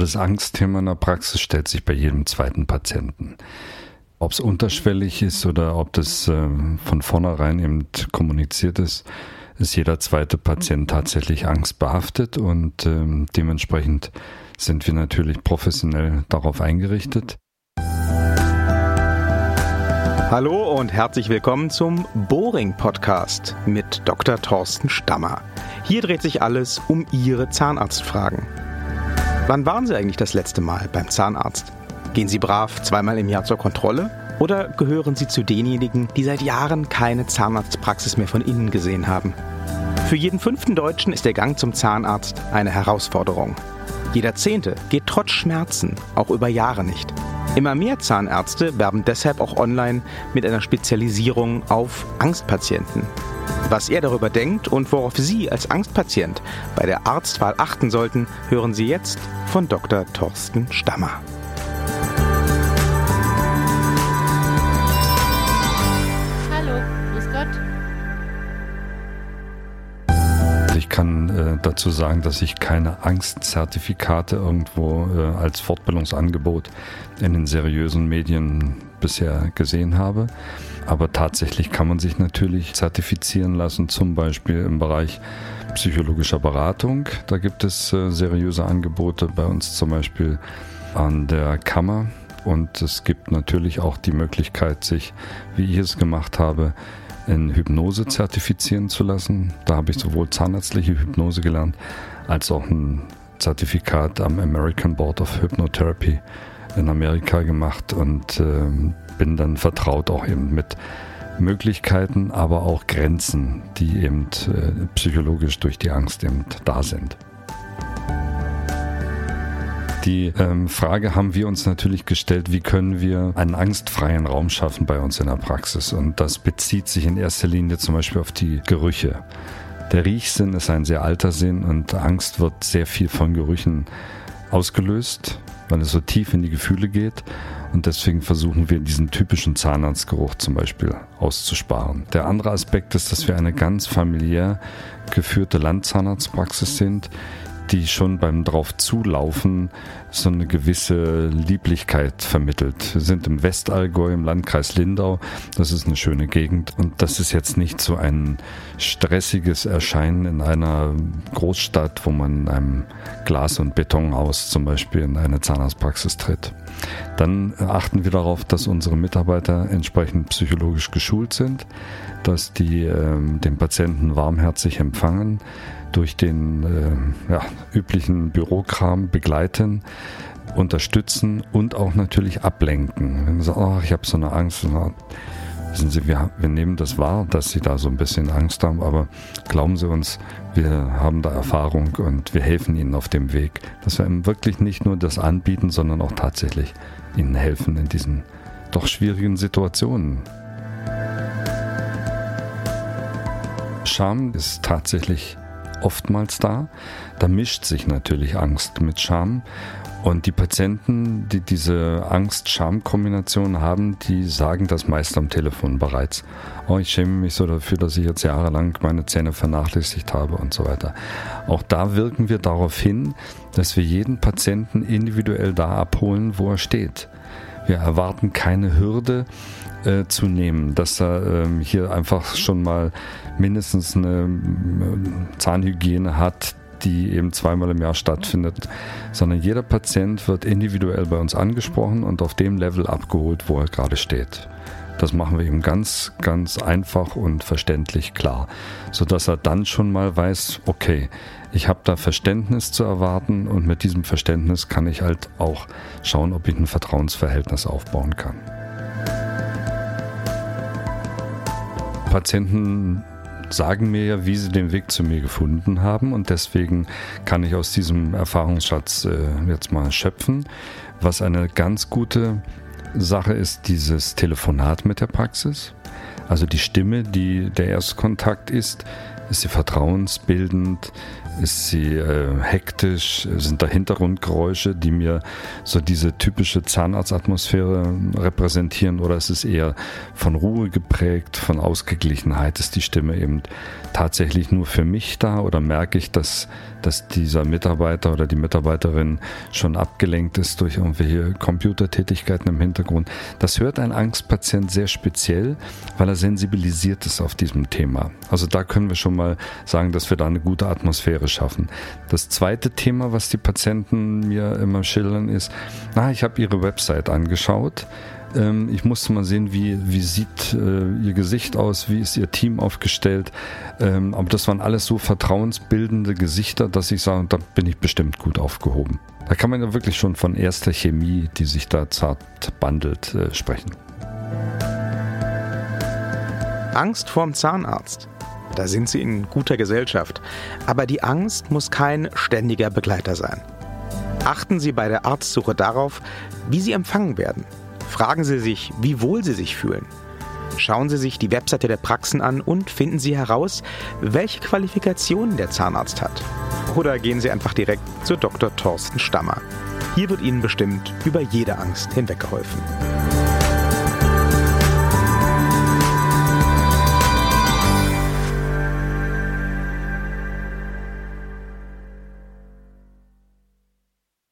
Das Angstthema in der Praxis stellt sich bei jedem zweiten Patienten. Ob es unterschwellig ist oder ob das äh, von vornherein eben kommuniziert ist, ist jeder zweite Patient tatsächlich angstbehaftet und äh, dementsprechend sind wir natürlich professionell darauf eingerichtet. Hallo und herzlich willkommen zum Boring Podcast mit Dr. Thorsten Stammer. Hier dreht sich alles um Ihre Zahnarztfragen. Wann waren Sie eigentlich das letzte Mal beim Zahnarzt? Gehen Sie brav zweimal im Jahr zur Kontrolle? Oder gehören Sie zu denjenigen, die seit Jahren keine Zahnarztpraxis mehr von innen gesehen haben? Für jeden fünften Deutschen ist der Gang zum Zahnarzt eine Herausforderung. Jeder Zehnte geht trotz Schmerzen auch über Jahre nicht. Immer mehr Zahnärzte werben deshalb auch online mit einer Spezialisierung auf Angstpatienten. Was er darüber denkt und worauf Sie als Angstpatient bei der Arztwahl achten sollten, hören Sie jetzt von Dr. Thorsten Stammer. Ich kann äh, dazu sagen, dass ich keine Angstzertifikate irgendwo äh, als Fortbildungsangebot in den seriösen Medien bisher gesehen habe. Aber tatsächlich kann man sich natürlich zertifizieren lassen, zum Beispiel im Bereich psychologischer Beratung. Da gibt es äh, seriöse Angebote bei uns zum Beispiel an der Kammer. Und es gibt natürlich auch die Möglichkeit, sich, wie ich es gemacht habe, in Hypnose zertifizieren zu lassen. Da habe ich sowohl zahnärztliche Hypnose gelernt, als auch ein Zertifikat am American Board of Hypnotherapy in Amerika gemacht und äh, bin dann vertraut auch eben mit Möglichkeiten, aber auch Grenzen, die eben äh, psychologisch durch die Angst eben da sind. Die ähm, Frage haben wir uns natürlich gestellt, wie können wir einen angstfreien Raum schaffen bei uns in der Praxis? Und das bezieht sich in erster Linie zum Beispiel auf die Gerüche. Der Riechsinn ist ein sehr alter Sinn und Angst wird sehr viel von Gerüchen ausgelöst weil es so tief in die Gefühle geht. Und deswegen versuchen wir diesen typischen Zahnarztgeruch zum Beispiel auszusparen. Der andere Aspekt ist, dass wir eine ganz familiär geführte Landzahnarztpraxis sind, die schon beim drauf zulaufen so eine gewisse Lieblichkeit vermittelt. Wir sind im Westallgäu im Landkreis Lindau. Das ist eine schöne Gegend und das ist jetzt nicht so ein stressiges Erscheinen in einer Großstadt, wo man in einem Glas- und Betonhaus zum Beispiel in eine Zahnarztpraxis tritt. Dann achten wir darauf, dass unsere Mitarbeiter entsprechend psychologisch geschult sind, dass die äh, den Patienten warmherzig empfangen, durch den äh, ja, üblichen Bürokram begleiten, unterstützen und auch natürlich ablenken. Wenn man sagt, oh, ich habe so eine Angst, wissen Sie, wir, wir nehmen das wahr, dass Sie da so ein bisschen Angst haben, aber glauben Sie uns, wir haben da Erfahrung und wir helfen Ihnen auf dem Weg, dass wir Ihnen wirklich nicht nur das anbieten, sondern auch tatsächlich Ihnen helfen in diesen doch schwierigen Situationen. Scham ist tatsächlich oftmals da. Da mischt sich natürlich Angst mit Scham. Und die Patienten, die diese Angst-Scham-Kombination haben, die sagen das meist am Telefon bereits. Oh, ich schäme mich so dafür, dass ich jetzt jahrelang meine Zähne vernachlässigt habe und so weiter. Auch da wirken wir darauf hin, dass wir jeden Patienten individuell da abholen, wo er steht. Wir erwarten keine Hürde äh, zu nehmen, dass er ähm, hier einfach schon mal mindestens eine äh, Zahnhygiene hat, die eben zweimal im Jahr stattfindet, sondern jeder Patient wird individuell bei uns angesprochen und auf dem Level abgeholt, wo er gerade steht. Das machen wir ihm ganz, ganz einfach und verständlich klar, sodass er dann schon mal weiß, okay, ich habe da Verständnis zu erwarten und mit diesem Verständnis kann ich halt auch schauen, ob ich ein Vertrauensverhältnis aufbauen kann. Patienten sagen mir ja, wie sie den Weg zu mir gefunden haben und deswegen kann ich aus diesem Erfahrungsschatz äh, jetzt mal schöpfen. Was eine ganz gute Sache ist, dieses Telefonat mit der Praxis. Also die Stimme, die der Erstkontakt ist, Ist sie vertrauensbildend? Ist sie äh, hektisch? Sind da Hintergrundgeräusche, die mir so diese typische Zahnarztatmosphäre repräsentieren? Oder ist es eher von Ruhe geprägt, von Ausgeglichenheit? Ist die Stimme eben tatsächlich nur für mich da? Oder merke ich, dass, dass dieser Mitarbeiter oder die Mitarbeiterin schon abgelenkt ist durch irgendwelche Computertätigkeiten im Hintergrund? Das hört ein Angstpatient sehr speziell, weil er sensibilisiert ist auf diesem Thema. Also da können wir schon mal sagen, dass wir da eine gute Atmosphäre schaffen. Das zweite Thema, was die Patienten mir immer schildern, ist, na, ich habe ihre Website angeschaut. Ähm, ich musste mal sehen, wie, wie sieht äh, ihr Gesicht aus, wie ist ihr Team aufgestellt. Ähm, aber das waren alles so vertrauensbildende Gesichter, dass ich sage, da bin ich bestimmt gut aufgehoben. Da kann man ja wirklich schon von erster Chemie, die sich da zart bandelt, äh, sprechen. Angst vorm Zahnarzt. Da sind Sie in guter Gesellschaft. Aber die Angst muss kein ständiger Begleiter sein. Achten Sie bei der Arztsuche darauf, wie Sie empfangen werden. Fragen Sie sich, wie wohl Sie sich fühlen. Schauen Sie sich die Webseite der Praxen an und finden Sie heraus, welche Qualifikationen der Zahnarzt hat. Oder gehen Sie einfach direkt zu Dr. Thorsten Stammer. Hier wird Ihnen bestimmt über jede Angst hinweggeholfen.